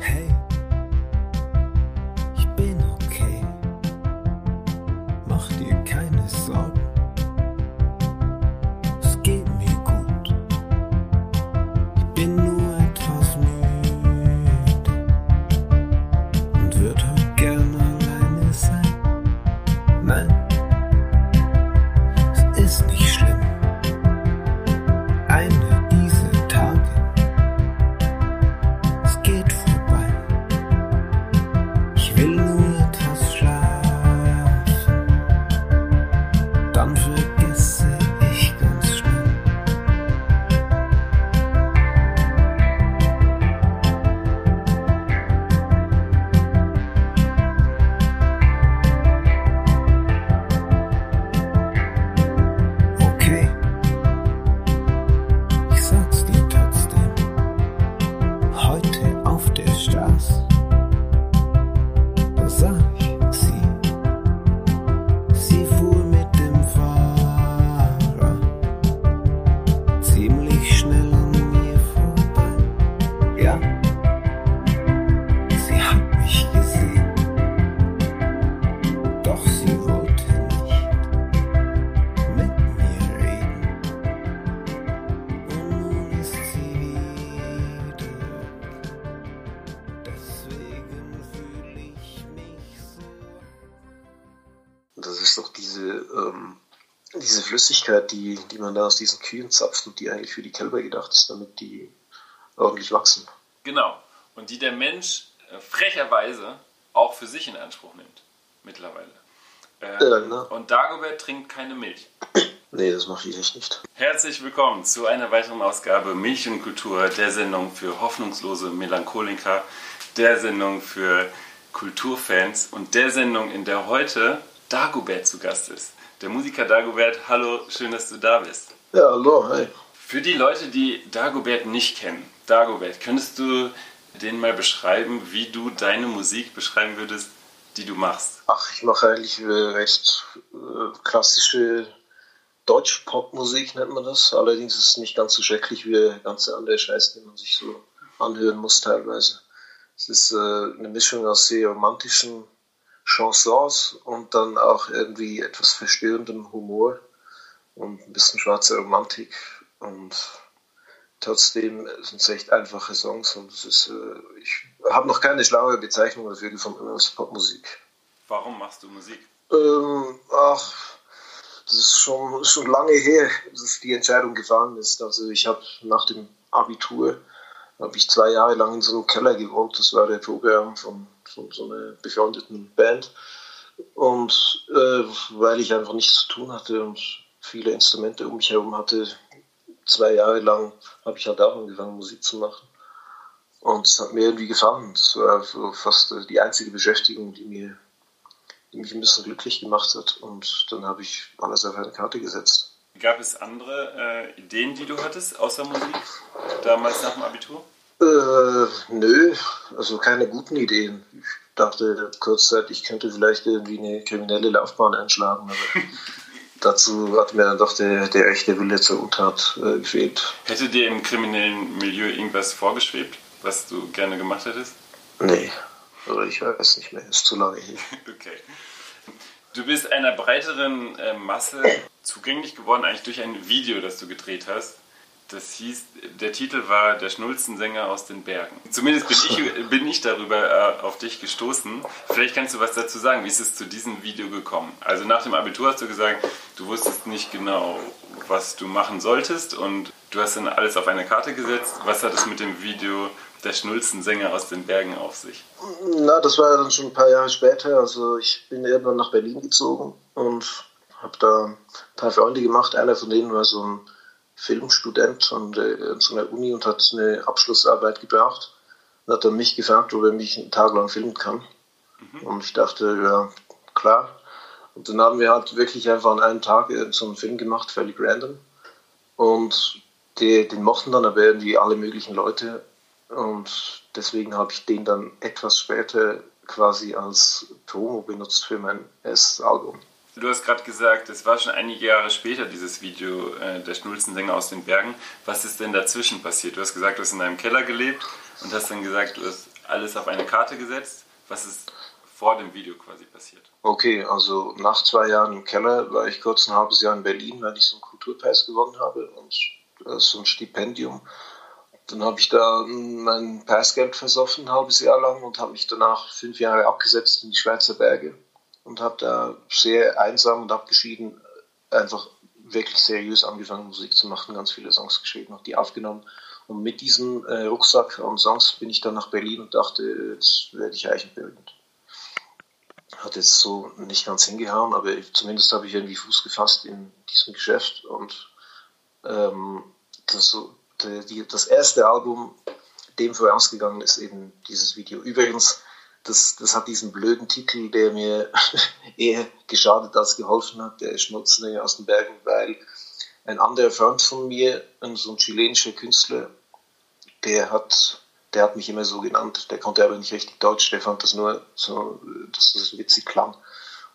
Hey, die, die man da aus diesen Kühen zapft und die eigentlich für die Kälber gedacht ist, damit die ordentlich wachsen. Genau. Und die der Mensch äh, frecherweise auch für sich in Anspruch nimmt. Mittlerweile. Äh, Ja, genau. Und Dagobert trinkt keine Milch. Nee, das mache ich echt nicht. Herzlich willkommen zu einer weiteren Ausgabe Milch und Kultur, der Sendung für hoffnungslose Melancholiker, der Sendung für Kulturfans und der Sendung, in der heute Dagobert zu Gast ist. Der Musiker Dagobert, hallo, schön, dass du da bist. Ja, hallo, hi. Für die Leute, die Dagobert nicht kennen, Dagobert, könntest du denen mal beschreiben, wie du deine Musik beschreiben würdest, die du machst? Ach, ich mache eigentlich äh, recht äh, klassische Deutsch-Pop-Musik, nennt man das. Allerdings ist es nicht ganz so schrecklich wie der ganze andere Scheiß, den man sich so anhören muss teilweise. Es ist äh, eine Mischung aus sehr romantischen Chansons und dann auch irgendwie etwas verstörendem Humor und ein bisschen schwarze Romantik. Und trotzdem sind es echt einfache Songs und es ist, äh, ich habe noch keine schlaue Bezeichnung dafür gefunden als Popmusik. Warum machst du Musik? Ähm, ach, das ist schon, schon lange her, dass die Entscheidung gefallen ist. Also ich habe nach dem Abitur habe ich zwei Jahre lang in so einem Keller gewohnt. Das war der Proberaum von, von so einer befreundeten Band. Und äh, weil ich einfach nichts zu tun hatte und viele Instrumente um mich herum hatte, zwei Jahre lang habe ich halt auch angefangen, Musik zu machen. Und es hat mir irgendwie gefallen. Das war so fast äh, die einzige Beschäftigung, die mir die mich ein bisschen glücklich gemacht hat. Und dann habe ich alles auf eine Karte gesetzt. Gab es andere äh, Ideen, die du hattest, außer Musik, damals nach dem Abitur? Äh, nö, also keine guten Ideen. Ich dachte kurzzeitig, ich könnte vielleicht irgendwie eine kriminelle Laufbahn einschlagen, aber dazu hat mir dann doch der, der echte Wille zur Untat äh, gefehlt. Hätte dir im kriminellen Milieu irgendwas vorgeschwebt, was du gerne gemacht hättest? Nee, oder ich weiß nicht mehr, ist zu lange her. Okay. Du bist einer breiteren äh, Masse zugänglich geworden, eigentlich durch ein Video, das du gedreht hast. Das hieß, der Titel war Der Schnulzensänger aus den Bergen. Zumindest bin ich, bin ich darüber äh, auf dich gestoßen. Vielleicht kannst du was dazu sagen. Wie ist es zu diesem Video gekommen? Also nach dem Abitur hast du gesagt, du wusstest nicht genau, was du machen solltest und du hast dann alles auf eine Karte gesetzt. Was hat es mit dem Video Der Schnulzensänger aus den Bergen auf sich? Na, das war dann schon ein paar Jahre später. Also ich bin irgendwann nach Berlin gezogen und habe da ein paar Freunde gemacht. Einer von denen war so ein Filmstudent an, der, an so einer Uni und hat eine Abschlussarbeit gebracht. Und hat dann mich gefragt, ob er mich einen Tag lang filmen kann. Und ich dachte, ja, klar. Und dann haben wir halt wirklich einfach an einem Tag so einen Film gemacht, völlig random. Und die, den mochten dann aber irgendwie alle möglichen Leute. Und deswegen habe ich den dann etwas später quasi als Promo benutzt für mein erstes Album. Du hast gerade gesagt, es war schon einige Jahre später, dieses Video äh, der Schnulzensänger aus den Bergen. Was ist denn dazwischen passiert? Du hast gesagt, du hast in einem Keller gelebt und hast dann gesagt, du hast alles auf eine Karte gesetzt. Was ist vor dem Video quasi passiert? Okay, also nach zwei Jahren im Keller war ich kurz ein halbes Jahr in Berlin, weil ich so einen Kulturpreis gewonnen habe und äh, so ein Stipendium. Dann habe ich da mein Preisgeld versoffen, ein halbes Jahr lang, und habe mich danach fünf Jahre abgesetzt in die Schweizer Berge und habe da sehr einsam und abgeschieden einfach wirklich seriös angefangen, Musik zu machen, ganz viele Songs geschrieben, auch die aufgenommen. Und mit diesem äh, Rucksack an Songs bin ich dann nach Berlin und dachte, jetzt werde ich Eichenbildend. Hat jetzt so nicht ganz hingehauen, aber zumindest habe ich irgendwie Fuß gefasst in diesem Geschäft und ähm, das, so, die, das erste Album, dem vorausgegangen ist eben dieses Video. Übrigens, das, das hat diesen blöden Titel, der mir eher geschadet als geholfen hat, der Schmutzlinge aus den Bergen, weil ein anderer Freund von mir, so ein chilenischer Künstler, der hat, der hat mich immer so genannt, der konnte aber nicht richtig Deutsch, der fand das nur so, dass das witzig klang.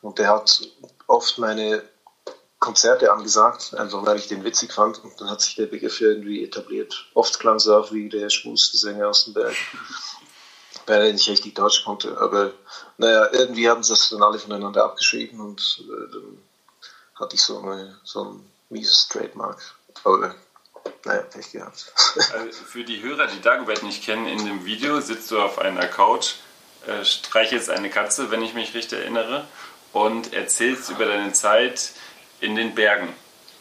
Und der hat oft meine Konzerte angesagt, einfach weil ich den witzig fand. Und dann hat sich der Begriff irgendwie etabliert. Oft klang es auch wie der schwulste Sänger aus dem Berg weil er nicht richtig Deutsch konnte. Aber naja, irgendwie haben sie das dann alle voneinander abgeschrieben und äh, dann hatte ich so, eine, so ein mieses Trademark. Aber naja, Pech gehabt. Also für die Hörer, die Dagobert nicht kennen, in dem Video sitzt du auf einer Couch, äh, streichelst eine Katze, wenn ich mich richtig erinnere, und erzählst über deine Zeit in den Bergen,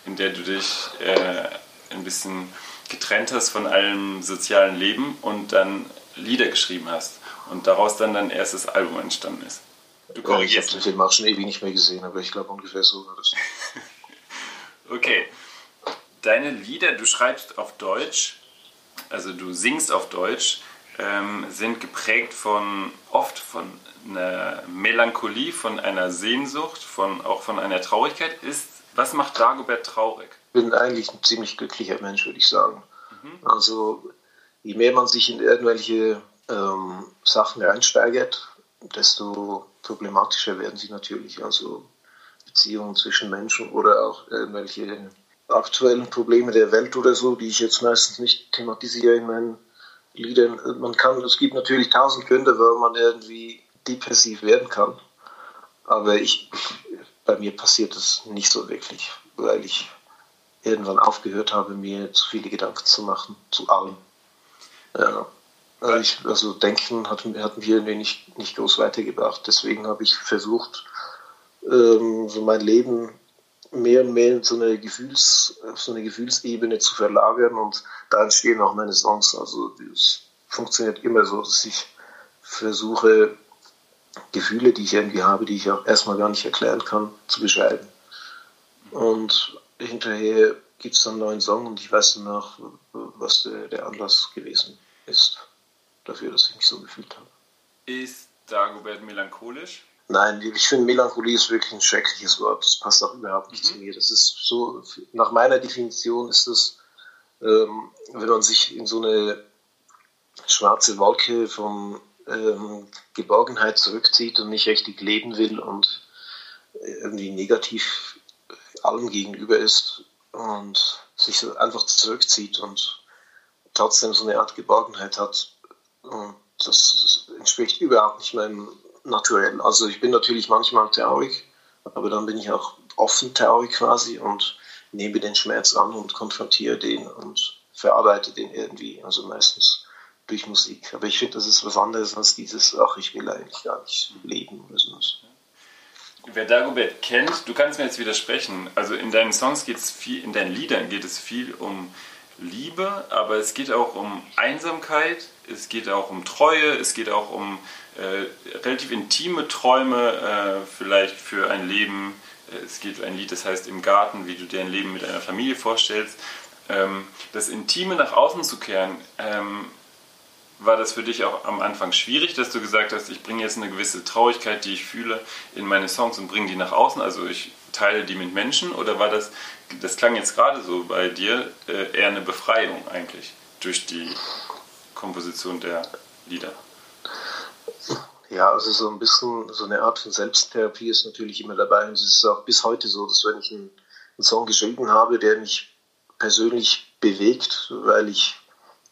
in der du dich äh, ein bisschen getrennt hast von allem sozialen Leben und dann Lieder geschrieben hast und daraus dann dein erstes Album entstanden ist. Du korrigierst. Ja, ich habe den Film auch schon ewig nicht mehr gesehen, aber ich glaube ungefähr so war das. okay. Deine Lieder, du schreibst auf Deutsch, also du singst auf Deutsch, ähm, sind geprägt von oft von einer Melancholie, von einer Sehnsucht, von auch von einer Traurigkeit. Ist was macht Dagobert traurig? Ich bin eigentlich ein ziemlich glücklicher Mensch, würde ich sagen. Mhm. Also je mehr man sich in irgendwelche ähm, Sachen reinsteigert, desto problematischer werden sie natürlich. Also Beziehungen zwischen Menschen oder auch irgendwelche aktuellen Probleme der Welt oder so, die ich jetzt meistens nicht thematisiere in meinen Liedern. Man kann, es gibt natürlich tausend Gründe, warum man irgendwie depressiv werden kann. Aber ich, bei mir passiert das nicht so wirklich, weil ich irgendwann aufgehört habe, mir zu viele Gedanken zu machen, zu allem. Ja. Also, ich, also Denken hat, hat mich irgendwie nicht, nicht groß weitergebracht. Deswegen habe ich versucht, ähm, so mein Leben mehr und mehr in so eine, Gefühls, so eine Gefühlsebene zu verlagern und da entstehen auch meine Songs. Also es funktioniert immer so, dass ich versuche, Gefühle, die ich irgendwie habe, die ich auch erstmal gar nicht erklären kann, zu beschreiben. Und hinterher gibt es dann einen neuen Song und ich weiß danach, was der, der Anlass gewesen ist dafür, dass ich mich so gefühlt habe. Ist Dagobert melancholisch? Nein, ich finde Melancholie ist wirklich ein schreckliches Wort. Das passt auch überhaupt nicht mhm. zu mir. Das ist so, nach meiner Definition ist es, ähm, wenn man sich in so eine schwarze Wolke von ähm, Geborgenheit zurückzieht und nicht richtig leben will und irgendwie negativ allem gegenüber ist und sich einfach zurückzieht und trotzdem so eine Art Geborgenheit hat. Und das entspricht überhaupt nicht meinem Naturell. Also ich bin natürlich manchmal traurig, aber dann bin ich auch offen traurig quasi und nehme den Schmerz an und konfrontiere den und verarbeite den irgendwie. Also meistens durch Musik. Aber ich finde, das ist was anderes als dieses, ach, ich will eigentlich gar nicht leben oder sowas. Wer Dagobert kennt, du kannst mir jetzt widersprechen. Also in deinen Songs geht es viel, in deinen Liedern geht es viel um Liebe, aber es geht auch um Einsamkeit, es geht auch um Treue, es geht auch um äh, relativ intime Träume, äh, vielleicht für ein Leben. Äh, es geht ein Lied, das heißt Im Garten, wie du dir ein Leben mit einer Familie vorstellst. Ähm, das Intime nach außen zu kehren, ähm, war das für dich auch am Anfang schwierig, dass du gesagt hast, ich bringe jetzt eine gewisse Traurigkeit, die ich fühle, in meine Songs und bringe die nach außen? Also ich teile die mit Menschen oder war das, das klang jetzt gerade so bei dir, äh, eher eine Befreiung eigentlich durch die Komposition der Lieder? Ja, also so ein bisschen so eine Art von Selbsttherapie ist natürlich immer dabei und es ist auch bis heute so, dass wenn ich einen, einen Song geschrieben habe, der mich persönlich bewegt, weil ich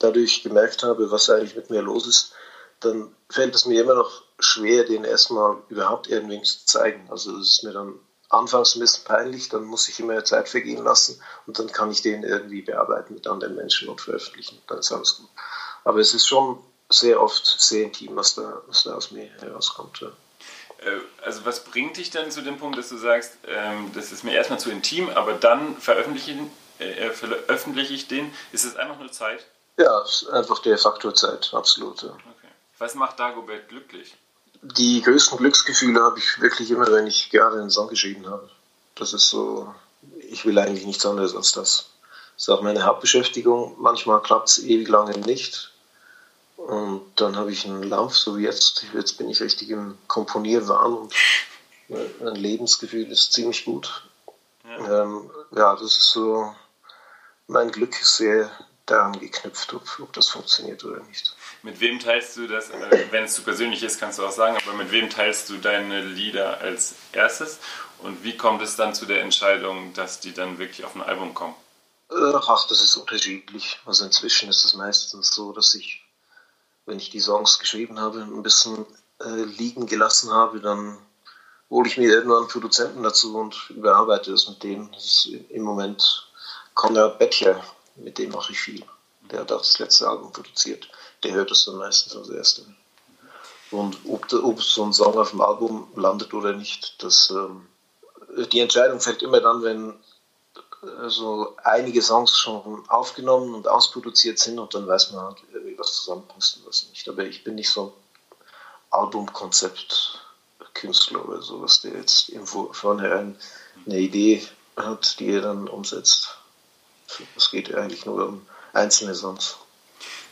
dadurch gemerkt habe, was eigentlich mit mir los ist, dann fällt es mir immer noch schwer, den erstmal überhaupt irgendwie zu zeigen. Also es ist mir dann anfangs ein bisschen peinlich, dann muss ich immer Zeit vergehen lassen und dann kann ich den irgendwie bearbeiten mit anderen Menschen und veröffentlichen. Dann ist alles gut. Aber es ist schon sehr oft sehr intim, was da, was da aus mir herauskommt. Ja. Äh, also was bringt dich dann zu dem Punkt, dass du sagst, ähm, das ist mir erstmal zu intim, aber dann veröffentliche, äh, veröffentliche ich den? Ist es einfach nur Zeit? Ja, einfach der Faktor Zeit, absolut. Ja. Okay. Was macht Dagobert glücklich? Die größten Glücksgefühle habe ich wirklich immer, wenn ich gerade einen Song geschrieben habe. Das ist so, ich will eigentlich nichts anderes als das. Das ist auch meine Hauptbeschäftigung. Manchmal klappt es ewig lange nicht. Und dann habe ich einen Lauf, so wie jetzt. Jetzt bin ich richtig im Komponierwahn und mein Lebensgefühl ist ziemlich gut. Ja, ähm, ja das ist so, mein Glück ist sehr daran geknüpft, ob, ob das funktioniert oder nicht. Mit wem teilst du das, äh, wenn es zu persönlich ist, kannst du auch sagen, aber mit wem teilst du deine Lieder als erstes und wie kommt es dann zu der Entscheidung, dass die dann wirklich auf ein Album kommen? Äh, ach, das ist unterschiedlich. Also inzwischen ist es meistens so, dass ich, wenn ich die Songs geschrieben habe, ein bisschen äh, liegen gelassen habe, dann hole ich mir irgendwann einen Produzenten dazu und überarbeite es mit denen. Das im Moment Konrad Bettcher, mit dem mache ich viel. Der hat auch das letzte Album produziert. Der hört es dann meistens als Erster. Und ob, ob so ein Song auf dem Album landet oder nicht, das, ähm, die Entscheidung fällt immer dann, wenn äh, so einige Songs schon aufgenommen und ausproduziert sind und dann weiß man halt, wie was zusammenpasst und was nicht. Aber ich bin nicht so ein Albumkonzept-Künstler oder sowas, der jetzt irgendwo vornherein eine Idee hat, die er dann umsetzt. Es geht eigentlich nur um einzelne Songs.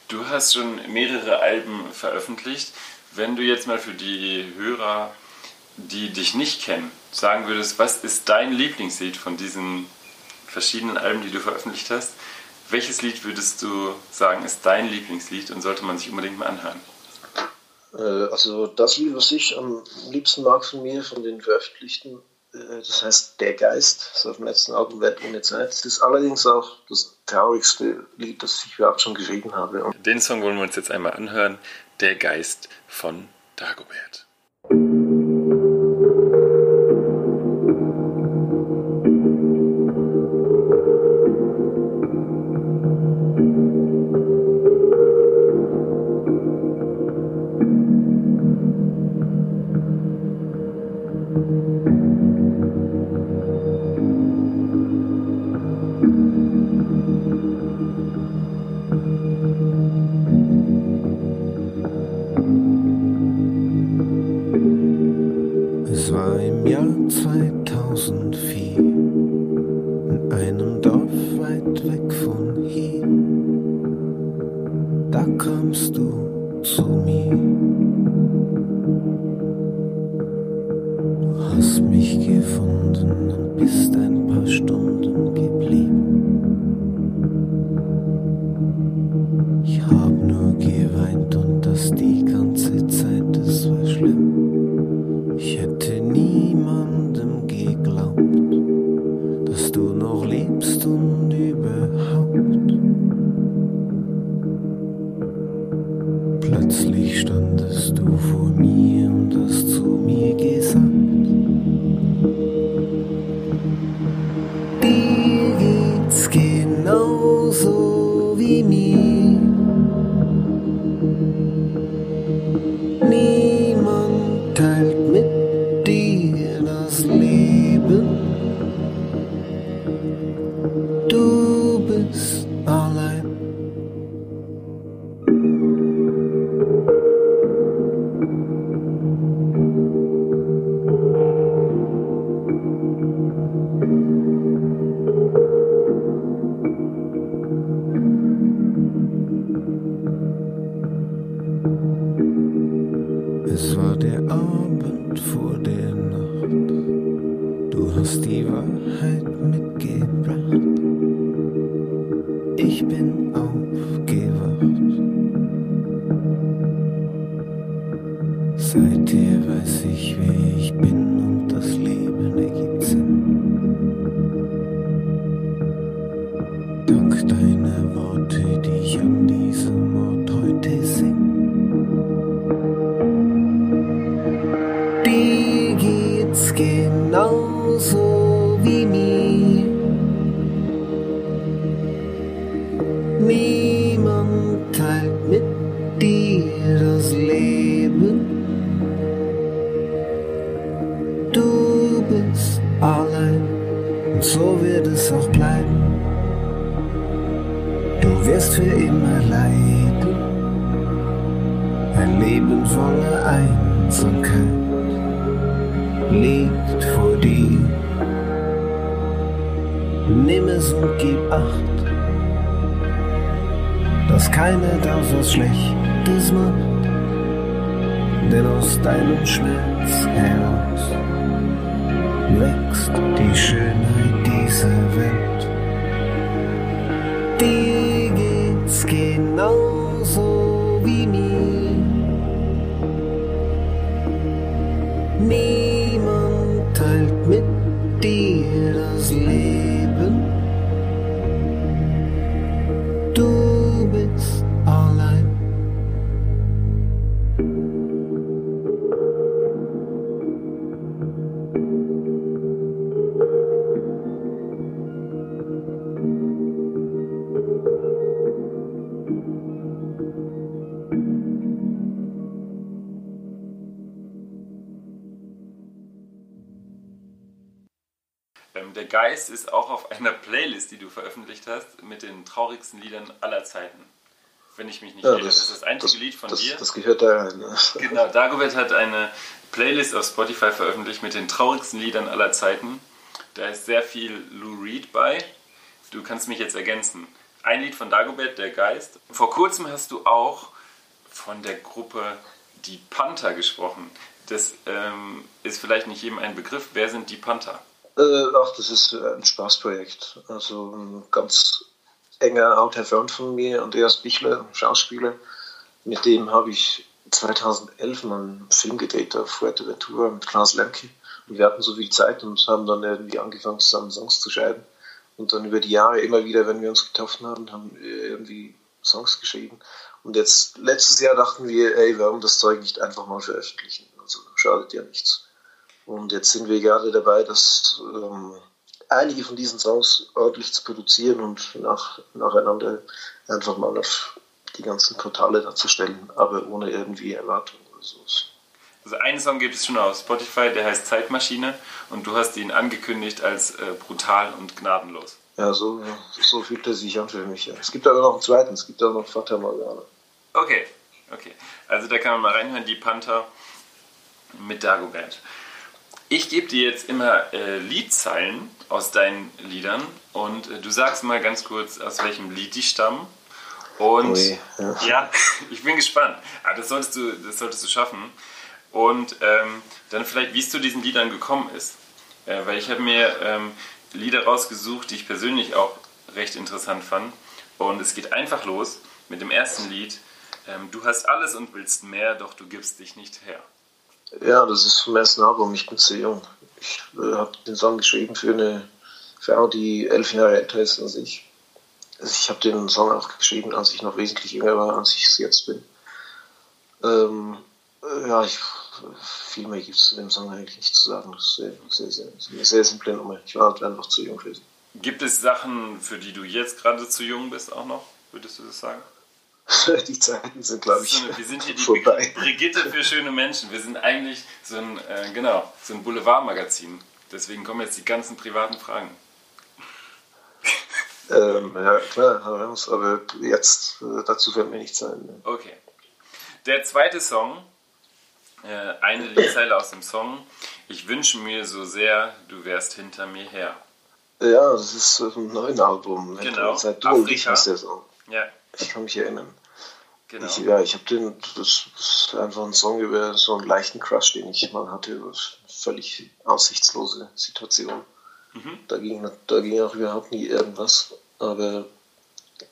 Du hast schon mehrere Alben veröffentlicht. Wenn du jetzt mal für die Hörer, die dich nicht kennen, sagen würdest, was ist dein Lieblingslied von diesen verschiedenen Alben, die du veröffentlicht hast? Welches Lied würdest du sagen, ist dein Lieblingslied und sollte man sich unbedingt mal anhören? Äh, also das Lied, was ich am liebsten mag von mir, von den veröffentlichten, das heißt Der Geist, das auf dem letzten Album Welt ohne Zeit. Das ist allerdings auch das traurigste Lied, das ich überhaupt schon geschrieben habe. Und Den Song wollen wir uns jetzt einmal anhören. Der Geist von Dagobert. Plötzlich standest du vor mir und hast zu mir gesagt, Dank deiner Worte, die ich an diesem Ort heute sing. Dir geht's genauso wie mir. Niemand teilt mit dir das Leben. Du bist allein und so wird es auch bleiben. Wirst für immer leiden. Ein Leben voller Einsamkeit liegt vor dir. Nimm es und gib acht, dass keiner daraus Schlechtes macht, denn aus deinem Schmerz heraus wächst die Schönheit dieser Welt. Dir geht's genauso wie mir. Niemand teilt mit dir das Leben. Geist ist auch auf einer Playlist, die du veröffentlicht hast, mit den traurigsten Liedern aller Zeiten. Wenn ich mich nicht Ja, irre. Das ist das einzige das, Lied von das, dir. Das gehört da rein. Genau, Dagobert hat eine Playlist auf Spotify veröffentlicht mit den traurigsten Liedern aller Zeiten. Da ist sehr viel Lou Reed bei. Du kannst mich jetzt ergänzen. Ein Lied von Dagobert, Der Geist. Vor kurzem hast du auch von der Gruppe Die Panther gesprochen. Das ähm, ist vielleicht nicht jedem ein Begriff. Wer sind die Panther? Äh, ach, das ist äh, ein Spaßprojekt. Also ein ganz enger alter Freund von mir, Andreas Bichler, Schauspieler. Mit dem habe ich 2011 mal einen Film gedreht auf Fuerteventura mit Klaus Lemke. Und wir hatten so viel Zeit und haben dann irgendwie angefangen, zusammen Songs zu schreiben. Und dann über die Jahre immer wieder, wenn wir uns getroffen haben, haben wir irgendwie Songs geschrieben. Und jetzt, letztes Jahr dachten wir, ey, warum das Zeug nicht einfach mal veröffentlichen? Also schadet ja nichts. Und jetzt sind wir gerade dabei, das ähm, einige von diesen Songs ordentlich zu produzieren und nach, nacheinander einfach mal auf die ganzen Portale darzustellen, aber ohne irgendwie Erwartung oder so. Also einen Song gibt es schon auf Spotify, der heißt Zeitmaschine und du hast ihn angekündigt als äh, brutal und gnadenlos. Ja, so, so fühlt er sich an für mich. Ja. Es gibt aber noch einen zweiten, es gibt auch noch Vater Morgana. Okay, okay. Also da kann man mal reinhören, die Panther mit Dagobert. Ich gebe dir jetzt immer äh, Liedzeilen aus deinen Liedern und äh, du sagst mal ganz kurz, aus welchem Lied die stammen. Und Ui, ja. ja, ich bin gespannt. Ah, das, solltest du, das solltest du schaffen. Und ähm, dann vielleicht, wie es zu diesen Liedern gekommen ist. Äh, weil ich habe mir ähm, Lieder rausgesucht, die ich persönlich auch recht interessant fand. Und es geht einfach los mit dem ersten Lied. Ähm, du hast alles und willst mehr, doch du gibst dich nicht her. Ja, das ist vom ersten Album, ich bin zu jung. Ich äh, habe den Song geschrieben für eine Frau, die elf Jahre älter ist als ich. Also ich habe den Song auch geschrieben, als ich noch wesentlich jünger war, als ich es jetzt bin. Ähm, äh, ja, ich, viel mehr gibt es zu dem Song eigentlich nicht zu sagen. Das ist sehr, sehr, sehr, sehr, eine sehr simple Nummer. Ich war halt einfach zu jung sie. Gibt es Sachen, für die du jetzt gerade zu jung bist auch noch? Würdest du das sagen? Die Zeiten sind, glaube ich, So wir sind hier die vorbei. Brigitte für schöne Menschen. Wir sind eigentlich so ein, äh, genau, so ein Boulevardmagazin. Deswegen kommen jetzt die ganzen privaten Fragen. Ähm, ja, klar, aber jetzt, äh, dazu fällt mir nichts ein. Ne? Okay. Der zweite Song, äh, eine Liedzeile aus dem Song. Ich wünsche mir so sehr, du wärst hinter mir her. Ja, das ist äh, ein neues Album. Genau, Seit du und ich Afrika. der Song. Ja, Ich kann mich erinnern. Genau. Ich, ja, ich habe den, das ist einfach ein Song über so einen leichten Crush, den ich mal hatte, über völlig aussichtslose Situation. Mhm. Da, ging, da ging auch überhaupt nie irgendwas, aber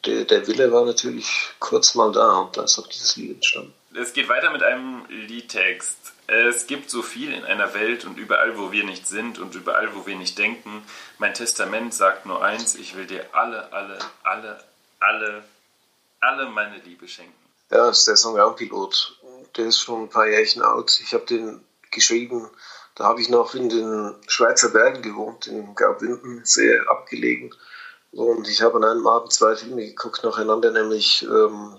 der, der Wille war natürlich kurz mal da und da ist auch dieses Lied entstanden. Es geht weiter mit einem Liedtext. Es gibt so viel in einer Welt und überall, wo wir nicht sind und überall, wo wir nicht denken. Mein Testament sagt nur eins, ich will dir alle, alle, alle, alle, alle meine Liebe schenken. Ja, das ist der Song Raumpilot. Der ist schon ein paar Jährchen alt. Ich habe den geschrieben, Da habe ich noch in den Schweizer Bergen gewohnt, in Graubünden, sehr abgelegen. Und ich habe an einem Abend zwei Filme geguckt nacheinander, nämlich ähm,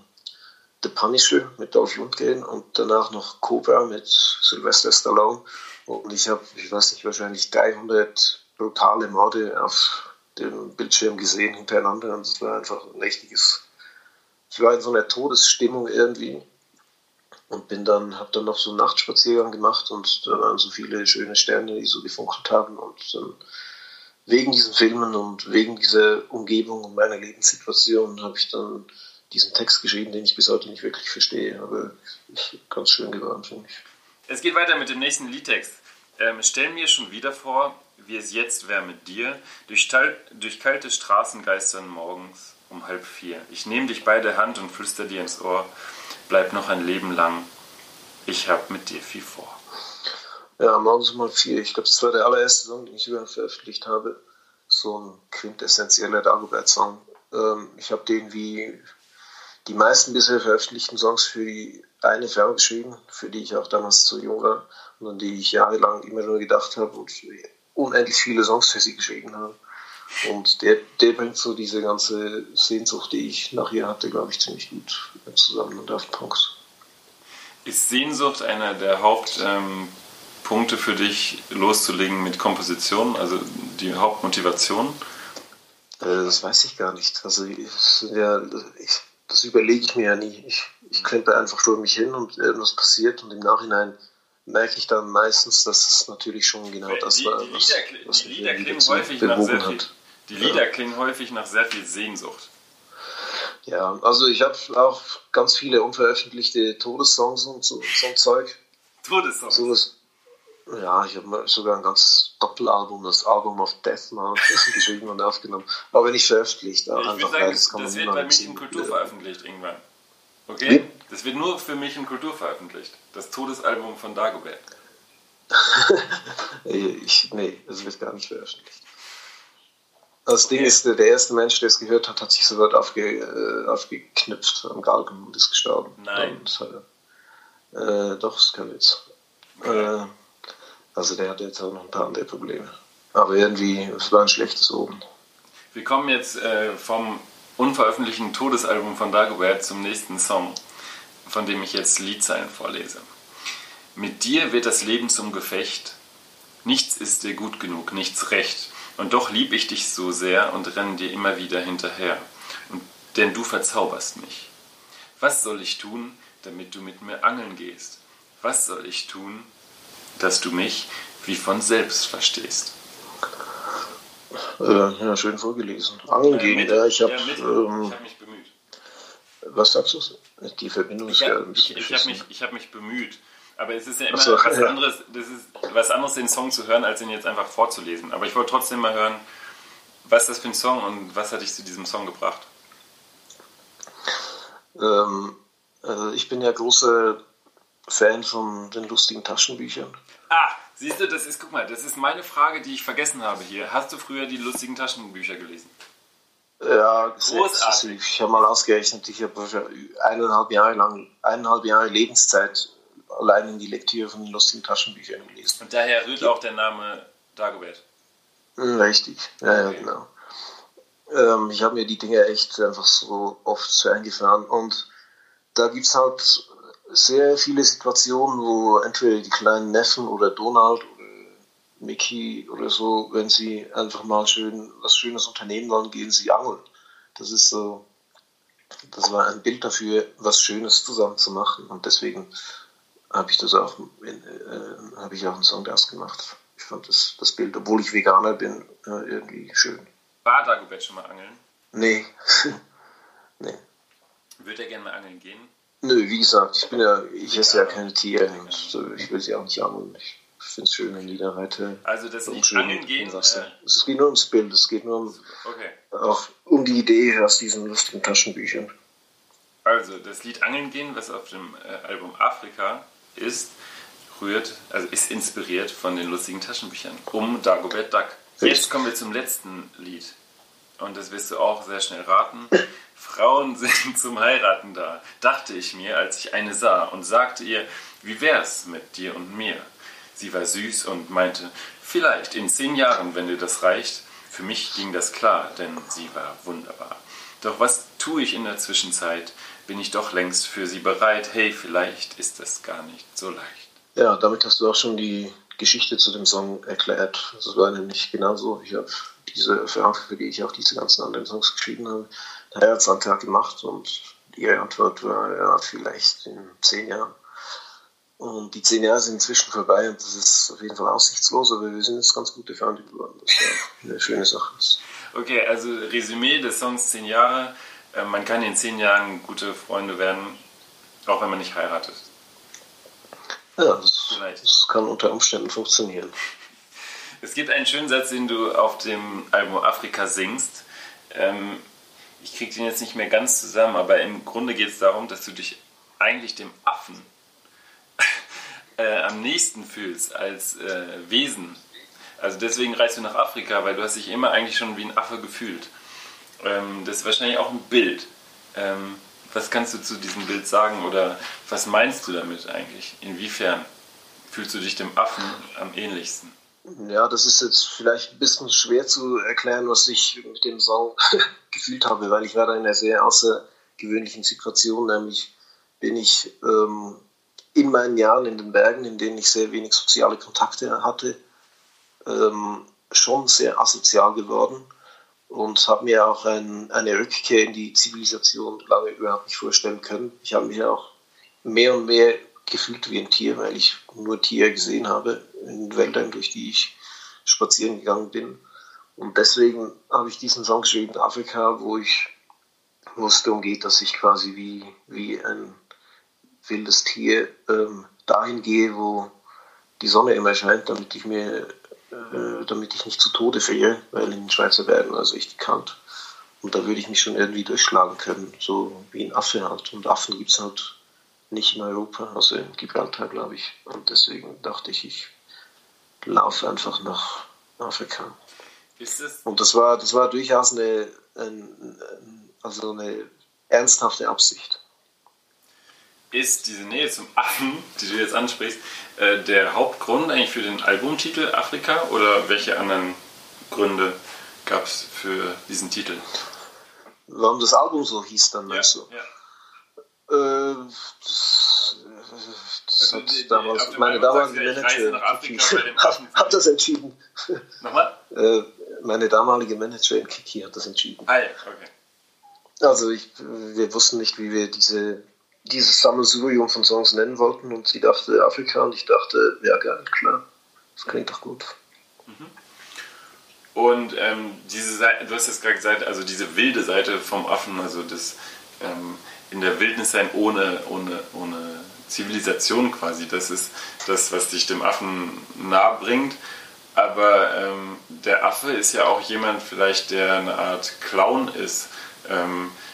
The Punisher mit Dolph Lundgren und danach noch Cobra mit Sylvester Stallone. Und ich habe, ich weiß nicht, wahrscheinlich 300 brutale Morde auf dem Bildschirm gesehen hintereinander. Und es war einfach ein richtiges. Ich war in so einer Todesstimmung irgendwie und bin dann, habe dann noch so einen Nachtspaziergang gemacht und da waren so viele schöne Sterne, die so gefunkelt haben und dann wegen diesen Filmen und wegen dieser Umgebung und meiner Lebenssituation habe ich dann diesen Text geschrieben, den ich bis heute nicht wirklich verstehe, aber ganz schön geworden, finde ich. Es geht weiter mit dem nächsten Liedtext. Ähm, stell mir schon wieder vor, wie es jetzt wäre mit dir, durch, durch kalte Straßen geistern morgens um halb vier. Ich nehme dich bei der Hand und flüster dir ins Ohr, bleib noch ein Leben lang, ich hab mit dir viel vor. Ja, morgens um halb vier. Ich glaube, das war der allererste Song, den ich überhaupt veröffentlicht habe. So ein quintessentieller Dagobert-Song. Ähm, ich habe den wie die meisten bisher veröffentlichten Songs für die eine Frau geschrieben, für die ich auch damals zu jung war und an die ich jahrelang immer nur gedacht habe und unendlich viele Songs für sie geschrieben habe. Und der, der bringt so diese ganze Sehnsucht, die ich nach ihr hatte, glaube ich, ziemlich gut zusammen und den Punkt. Ist Sehnsucht einer der Hauptpunkte ähm, für dich loszulegen mit Komposition, also die Hauptmotivation? Äh, das weiß ich gar nicht. Also ja, ich, das überlege ich mir ja nie. Ich, ich klempe einfach vor mich hin und irgendwas passiert und im Nachhinein merke ich dann meistens, dass es natürlich schon genau das die, war, die was, Lieder, was die Lieder klingen häufig nach sehr viel, Die Lieder ja. klingen häufig nach sehr viel Sehnsucht. Ja, also ich habe auch ganz viele unveröffentlichte Todessongs und so, so ein Zeug. Todessongs? So ja, ich habe sogar ein ganzes Doppelalbum, das Album of Death mal geschrieben und aufgenommen. Aber nicht veröffentlicht. Ich einfach, sagen, das, das wird bei mich in Kultur veröffentlicht irgendwann. Okay? Wie? Das wird nur für mich in Kultur veröffentlicht. Das Todesalbum von Dagobert. ich, nee, das wird gar nicht veröffentlicht. Das Ding ist, der erste Mensch, der es gehört hat, hat sich sofort aufge, äh, aufgeknüpft am Galgen und ist gestorben. Nein. Und, äh, doch, ist kein Witz. Okay. Äh, also der hat jetzt auch noch ein paar andere Probleme. Aber irgendwie, es war ein schlechtes Oben. Wir kommen jetzt äh, vom unveröffentlichten Todesalbum von Dagobert zum nächsten Song, von dem ich jetzt Liedzeilen vorlese. Mit dir wird das Leben zum Gefecht. Nichts ist dir gut genug, nichts recht. Und doch lieb ich dich so sehr und renne dir immer wieder hinterher. Und, denn du verzauberst mich. Was soll ich tun, damit du mit mir angeln gehst? Was soll ich tun, dass du mich wie von selbst verstehst? Äh, ja, schön vorgelesen. Angeln gehen, ja, ich habe ja, ähm, hab mich bemüht. Was sagst du? Die Verbindung ist ja ein bisschen Ich, ich habe mich, hab mich bemüht. Aber es ist ja immer so, was ja. anderes, das ist was anderes, den Song zu hören, als ihn jetzt einfach vorzulesen. Aber ich wollte trotzdem mal hören, was ist das für ein Song und was hat dich zu diesem Song gebracht? Ähm, also ich bin ja großer Fan von den lustigen Taschenbüchern. Ah, siehst du, das ist, guck mal, das ist meine Frage, die ich vergessen habe hier. Hast du früher die lustigen Taschenbücher gelesen? Ja, großartig. Ich habe mal ausgerechnet, ich habe eineinhalb Jahre lang, eineinhalb Jahre Lebenszeit allein in die Lektüre von den lustigen Taschenbüchern gelesen. Und daher rührt auch der Name Dagobert. Richtig, ja, okay. ja genau. Ähm, ich habe mir die Dinge echt einfach so oft so eingefahren und da gibt es halt sehr viele Situationen, wo entweder die kleinen Neffen oder Donald oder Mickey oder so, wenn sie einfach mal schön was Schönes unternehmen wollen, gehen sie angeln. Das ist so, das war ein Bild dafür, was Schönes zusammen zu machen. Und deswegen habe ich das auch, äh, habe ich auch einen Song daraus gemacht. Ich fand das, das Bild, obwohl ich Veganer bin, äh, irgendwie schön. War Dagobert schon mal angeln? Nee. nee. Würde er gerne mal angeln gehen? Nö, wie gesagt, ich bin ja, ich esse ja keine Tiere. Ich will sie auch nicht angeln. Ich finde es schön, wenn die da weiter. Also das nicht angeln gehen. Äh, es geht nur ums Bild, es geht nur um, okay. auch um die Idee aus diesen lustigen Taschenbüchern. Also das Lied Angeln gehen, was auf dem äh, Album Afrika ist, rührt, also ist inspiriert von den lustigen Taschenbüchern um Dagobert Duck. Jetzt kommen wir zum letzten Lied. Und das wirst du auch sehr schnell raten. Frauen sind zum Heiraten da, dachte ich mir, als ich eine sah und sagte ihr, wie wär's mit dir und mir? Sie war süß und meinte, vielleicht in zehn Jahren, wenn dir das reicht. Für mich ging das klar, denn sie war wunderbar. Doch was tue ich in der Zwischenzeit? Bin ich doch längst für sie bereit? Hey, vielleicht ist das gar nicht so leicht. Ja, damit hast du auch schon die Geschichte zu dem Song erklärt. Das war nämlich genauso. Ich habe diese für die ich auch diese ganzen anderen Songs geschrieben habe, einen Heiratsantrag gemacht und die Antwort war ja vielleicht in zehn Jahren. Und die zehn Jahre sind inzwischen vorbei und das ist auf jeden Fall aussichtslos, aber wir sind jetzt ganz gute Freunde geworden, was ja eine schöne Sache ist. Okay, also Resümee des Songs zehn Jahre. Äh, man kann in zehn Jahren gute Freunde werden, auch wenn man nicht heiratet. Ja, das, das kann unter Umständen funktionieren. Es gibt einen schönen Satz, den du auf dem Album Afrika singst. Ähm, ich kriege den jetzt nicht mehr ganz zusammen, aber im Grunde geht es darum, dass du dich eigentlich dem Affen äh, am nächsten fühlst als äh, Wesen. Also deswegen reist du nach Afrika, weil du hast dich immer eigentlich schon wie ein Affe gefühlt. Ähm, das ist wahrscheinlich auch ein Bild. Ähm, was kannst du zu diesem Bild sagen oder was meinst du damit eigentlich? Inwiefern fühlst du dich dem Affen am ähnlichsten? Ja, das ist jetzt vielleicht ein bisschen schwer zu erklären, was ich mit dem Song gefühlt habe, weil ich war da in einer sehr außergewöhnlichen Situation, nämlich bin ich ähm, in meinen Jahren in den Bergen, in denen ich sehr wenig soziale Kontakte hatte, ähm, schon sehr asozial geworden und habe mir auch ein, eine Rückkehr in die Zivilisation lange überhaupt nicht vorstellen können. Ich habe mich auch mehr und mehr gefühlt wie ein Tier, weil ich nur Tiere gesehen habe in Wäldern, durch die ich spazieren gegangen bin. Und deswegen habe ich diesen Song geschrieben, Afrika, wo ich wo es darum geht, dass ich quasi wie, wie ein wildes Tier ähm, dahin gehe, wo die Sonne immer scheint, damit ich mir äh, damit ich nicht zu Tode friere, weil in den Schweizer Bergen also richtig kalt. Und da würde ich mich schon irgendwie durchschlagen können, so wie ein Affe halt. Und Affen gibt es halt nicht in Europa, also in Gibraltar, glaube ich. Und deswegen dachte ich, ich laufe einfach nach Afrika. Und das war, das war durchaus eine, ein, also eine ernsthafte Absicht ist diese Nähe zum Affen, die du jetzt ansprichst, äh, der Hauptgrund eigentlich für den Albumtitel Afrika oder welche anderen Gründe gab es für diesen Titel? Warum das Album so hieß, dann meinst ja, du? Ja. Äh, das, das also hat die, damals die, meine damalige Managerin hat, hat das entschieden. Nochmal? Äh, meine damalige Managerin Kiki hat das entschieden. Ah ja, okay. Also ich, wir wussten nicht, wie wir diese dieses Sammelsurium von Songs nennen wollten und sie dachte Afrika und ich dachte, ja geil, klar, das klingt doch gut. Mhm. Und ähm, diese Seite, du hast jetzt gerade gesagt, also diese wilde Seite vom Affen, also das ähm, in der Wildnis sein ohne, ohne, ohne Zivilisation quasi, das ist das, was dich dem Affen nahe bringt. Aber ähm, der Affe ist ja auch jemand vielleicht, der eine Art Clown ist.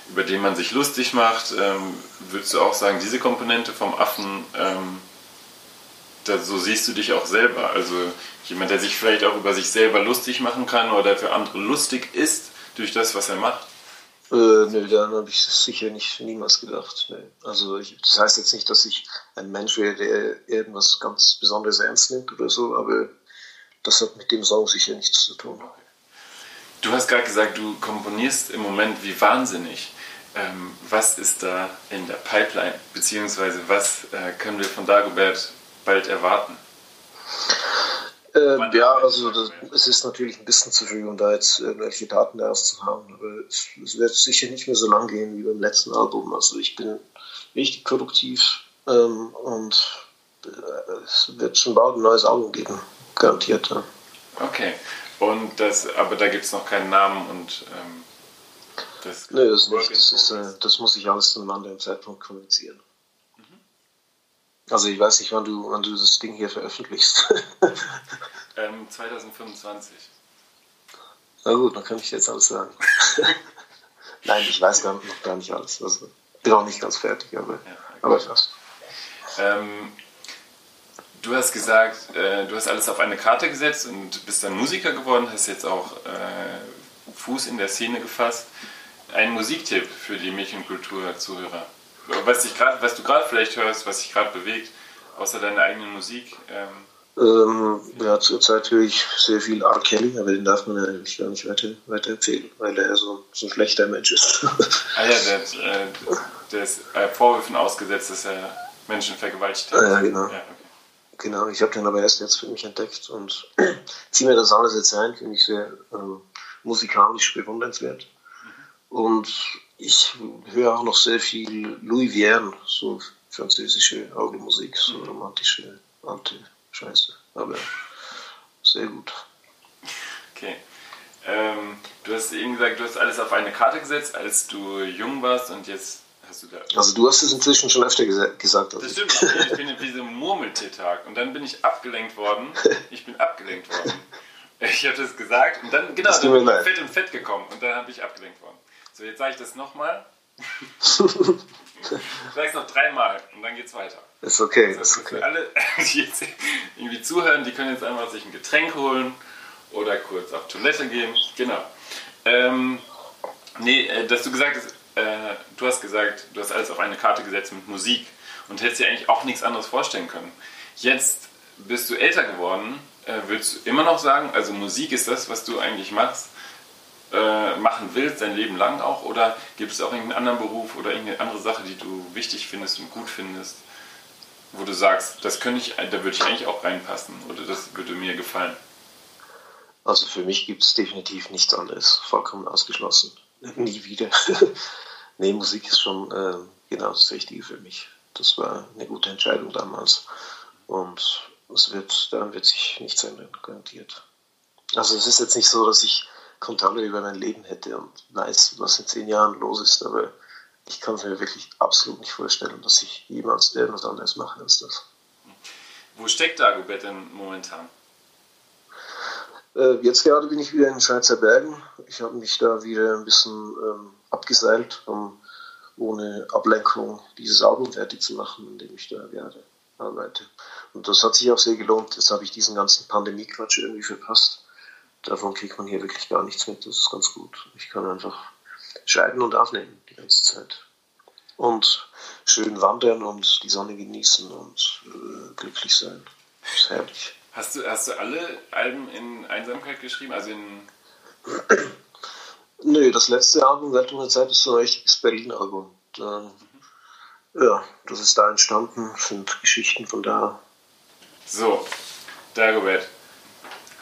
Über den man sich lustig macht. Ähm, würdest du auch sagen, diese Komponente vom Affen, ähm, da, so siehst du dich auch selber? Also jemand, der sich vielleicht auch über sich selber lustig machen kann oder für andere lustig ist durch das, was er macht? Äh, nö, daran habe ich sicher nicht niemals gedacht. Nee. Also ich, das heißt jetzt nicht, dass ich ein Mensch wäre, der irgendwas ganz Besonderes ernst nimmt oder so, aber das hat mit dem Song sicher nichts zu tun. Du hast gerade gesagt, du komponierst im Moment wie wahnsinnig. Ähm, was ist da in der Pipeline, beziehungsweise was äh, können wir von Dagobert bald erwarten? Äh, ja, also das, es ist natürlich ein bisschen zu früh, um da jetzt irgendwelche Daten daraus zu haben, aber es, es, wird sicher nicht mehr so lang gehen wie beim letzten Album. Also ich bin richtig produktiv ähm, und äh, es wird schon bald ein neues Album geben, garantiert. Ja. Okay, und das, aber da gibt es noch keinen Namen und ähm das Nö, das nicht. Das, ist, äh, das muss ich alles zu einem anderen Zeitpunkt kommunizieren. Mhm. Also ich weiß nicht, wann du, wann du das Ding hier veröffentlichst. ähm, 2025. Na gut, dann kann ich jetzt alles sagen. Nein, ich weiß gar, noch gar nicht alles. Also, bin auch nicht ganz fertig, aber, ja, aber fast. Ähm, du hast gesagt, äh, du hast alles auf eine Karte gesetzt und bist dann Musiker geworden, hast jetzt auch äh, Fuß in der Szene gefasst ein Musiktipp für die Mädchenkultur-Zuhörer? Was, was du gerade vielleicht hörst, was dich gerade bewegt, außer deiner eigenen Musik? Ähm, Ähm, ja, zurzeit höre ich sehr viel R. Kelly, aber den darf man ja eigentlich gar nicht weiter, weiter empfehlen, weil er so, so ein schlechter Mensch ist. ah ja, der, äh, der ist äh, Vorwürfen ausgesetzt, dass er Menschen vergewaltigt hat. Ja, genau. Ja, okay. Genau, ich habe den aber erst jetzt für mich entdeckt und ziehe mir das alles jetzt ein, finde ich sehr ähm, musikalisch bewundernswert. Und ich höre auch noch sehr viel Louis Vierne, so französische Augenmusik, so romantische alte Scheiße. Aber sehr gut. Okay. Ähm, du hast eben gesagt, du hast alles auf eine Karte gesetzt, als du jung warst und jetzt hast du da. Also du hast es inzwischen schon öfter gesa gesagt. Das stimmt. Ich bin in diesem Murmeltiertag und dann bin ich abgelenkt worden. Ich bin abgelenkt worden. Ich habe das gesagt und dann, genau, dann bin ich fett und fett gekommen und dann habe ich abgelenkt worden. So, jetzt sage ich das nochmal. Ich sage es noch dreimal und dann geht's weiter. Ist okay. Also, ist okay. Für alle, die jetzt irgendwie zuhören, die können jetzt einfach sich ein Getränk holen oder kurz auf Toilette gehen. Genau. Ähm, nee, äh, dass du gesagt hast, äh, du hast gesagt, du hast alles auf eine Karte gesetzt mit Musik und hättest dir eigentlich auch nichts anderes vorstellen können. Jetzt bist du älter geworden. Äh, willst du immer noch sagen, also Musik ist das, was du eigentlich machst? äh, machen willst, dein Leben lang auch? Oder gibt es auch irgendeinen anderen Beruf oder irgendeine andere Sache, die du wichtig findest und gut findest, wo du sagst, das könnte ich, da würde ich eigentlich auch reinpassen oder das würde mir gefallen? Also für mich gibt es definitiv nichts anderes, vollkommen ausgeschlossen. Nie wieder. nee, Musik ist schon äh, genau das Richtige für mich. Das war eine gute Entscheidung damals. Und es wird, daran wird sich nichts ändern, garantiert. Also es ist jetzt nicht so, dass ich Kontrolle über mein Leben hätte und weiß, was in zehn Jahren los ist. Aber ich kann es mir wirklich absolut nicht vorstellen, dass ich jemals irgendwas anderes mache als das. Wo steckt Dagobert denn momentan? Äh, jetzt gerade bin ich wieder in Schweizer Bergen. Ich habe mich da wieder ein bisschen ähm, abgeseilt, um ohne Ablenkung dieses Album fertig zu machen, in dem ich da gerade arbeite. Und das hat sich auch sehr gelohnt. Jetzt habe ich diesen ganzen Pandemie-Quatsch irgendwie verpasst davon kriegt man hier wirklich gar nichts mit. Das ist ganz gut. Ich kann einfach schreiben und aufnehmen die ganze Zeit. Und schön wandern und die Sonne genießen und äh, glücklich sein. Das ist herrlich. Hast du, hast du alle Alben in Einsamkeit geschrieben? Also in. Nö, das letzte Album, Welt ohne Zeit, ist so ein richtiges Berlin-Album. Mhm. Ja, das ist da entstanden, sind Geschichten von da. So, Dagobert,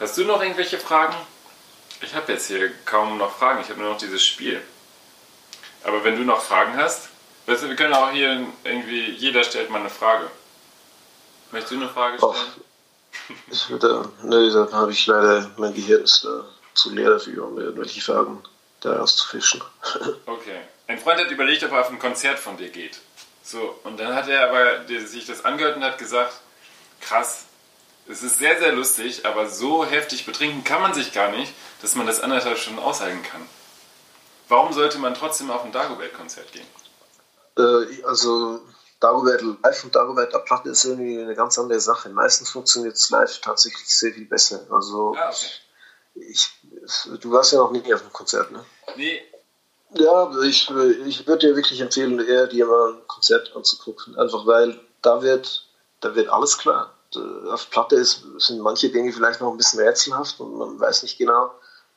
Hast du noch irgendwelche Fragen? Ich habe jetzt hier kaum noch Fragen, ich habe nur noch dieses Spiel. Aber wenn du noch Fragen hast, weißt du, wir können auch hier irgendwie, jeder stellt mal eine Frage. Möchtest du eine Frage stellen? Och, ich würde, ne, da habe ich leider, mein Gehirn ist da zu leer dafür, um irgendwelche Fragen da auszufischen. okay. Ein Freund hat überlegt, ob er auf ein Konzert von dir geht. So, und dann hat er aber sich das angehört und hat gesagt, krass, es ist sehr, sehr lustig, aber so heftig betrinken kann man sich gar nicht, dass man das anderthalb Stunden aushalten kann. Warum sollte man trotzdem auf ein Dagobert-Konzert gehen? Äh, also Dagobert live und Dagobert ab Platte ist irgendwie eine ganz andere Sache. Meistens funktioniert es live tatsächlich sehr viel besser. Also ah, okay. ich, du warst ja noch nie auf einem Konzert, ne? Nee. Ja, ich, ich würde dir wirklich empfehlen, eher dir mal ein Konzert anzugucken. Einfach weil da wird, da wird alles klar auf Platte ist, sind manche Dinge vielleicht noch ein bisschen rätselhaft und man weiß nicht genau,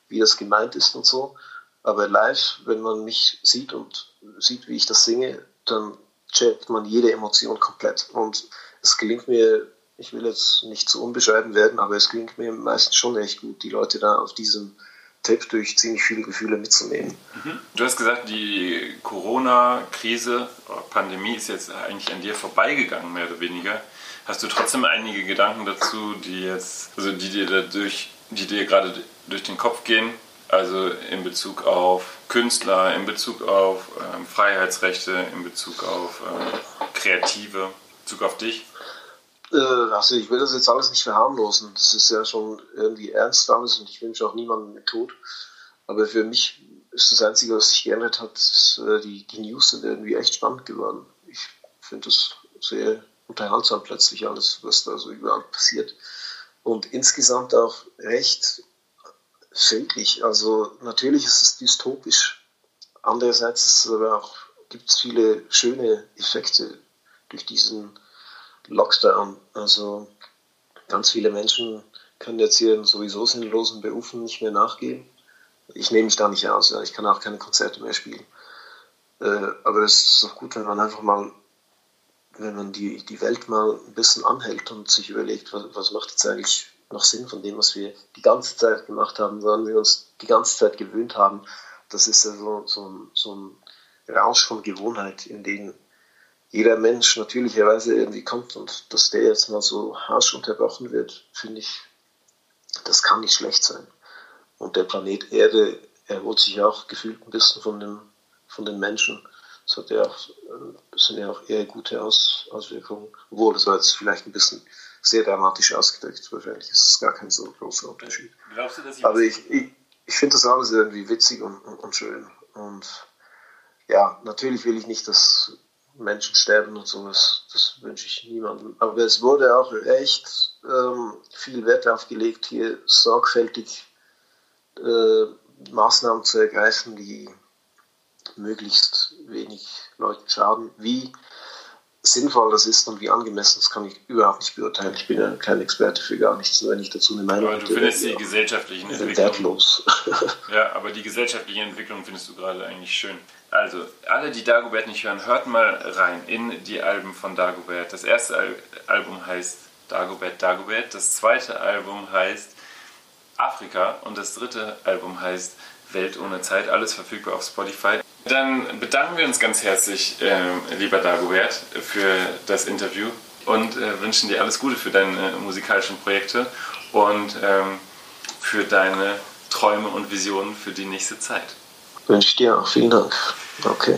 wie das gemeint ist und so. Aber live, wenn man mich sieht und sieht, wie ich das singe, dann checkt man jede Emotion komplett. Und es gelingt mir, ich will jetzt nicht zu unbescheiden werden, aber es gelingt mir meistens schon echt gut, die Leute da auf diesem Tape durch ziemlich viele Gefühle mitzunehmen. Mhm. Du hast gesagt, die Corona-Krise, Pandemie ist jetzt eigentlich an dir vorbeigegangen, mehr oder weniger. Hast du trotzdem einige Gedanken dazu, die jetzt, also die dir dadurch, die dir gerade durch den Kopf gehen? Also in Bezug auf Künstler, in Bezug auf ähm, Freiheitsrechte, in Bezug auf äh, Kreative, in Bezug auf dich? Äh, also ich will das jetzt alles nicht verharmlosen. Das ist ja schon irgendwie ernst alles und ich wünsche auch niemandem Tod. Aber für mich ist das Einzige, was sich geändert hat, ist, äh, die, die News sind irgendwie echt spannend geworden. Ich finde das sehr unterhaltsam plötzlich alles, was da so überall passiert. Und insgesamt auch recht schädlich. Also natürlich ist es dystopisch. Andererseits ist es aber auch, gibt es viele schöne Effekte durch diesen Lockdown. Also ganz viele Menschen können jetzt ihren sowieso sinnlosen Berufen nicht mehr nachgehen. Ich nehme mich da nicht aus, ich kann auch keine Konzerte mehr spielen. Äh, aber es ist doch gut, wenn man einfach mal, wenn man die, die Welt mal ein bisschen anhält und sich überlegt, was, was macht jetzt eigentlich noch Sinn von dem, was wir die ganze Zeit gemacht haben, woran wir uns die ganze Zeit gewöhnt haben. Das ist ja so, so, so ein Rausch von Gewohnheit, in den jeder Mensch natürlicherweise irgendwie kommt und dass der jetzt mal so harsch unterbrochen wird, finde ich, das kann nicht schlecht sein. Und der Planet Erde erholt sich auch gefühlt ein bisschen von, dem, von den Menschen. Das ja auch, das sind ja auch eher gute Aus, Auswirkungen. Obwohl, das war jetzt vielleicht ein bisschen sehr dramatisch ausgedrückt. Wahrscheinlich ist es gar kein so großer Unterschied. Glaubst du, dass ich Aber ich, ich, ich finde das alles irgendwie witzig und, und, und schön. Und ja, natürlich will ich nicht, dass Menschen sterben und sowas. Das wünsche ich niemandem. Aber es wurde auch echt ähm, viel Wert aufgelegt, hier sorgfältig äh, Maßnahmen zu ergreifen, die möglichst wenig Leuten schaden. Wie sinnvoll das ist und wie angemessen, das kann ich überhaupt nicht beurteilen. Ich bin ja kein Experte für gar nichts, wenn ich dazu eine Meinung habe. Aber du findest die gesellschaftlichen Entwicklungen... Wertlos. ja, aber die gesellschaftlichen Entwicklungen findest du gerade eigentlich schön. Also, alle, die Dagobert nicht hören, hört mal rein in die Alben von Dagobert. Das erste Al Album heißt Dagobert Dagobert, das zweite Album heißt Afrika und das dritte Album heißt Welt ohne Zeit, alles verfügbar auf Spotify. Dann bedanken wir uns ganz herzlich, äh, lieber Dagobert, für das Interview und äh, wünschen dir alles Gute für deine musikalischen Projekte und ähm, für deine Träume und Visionen für die nächste Zeit. Wünsche dir auch. Vielen Dank. Okay.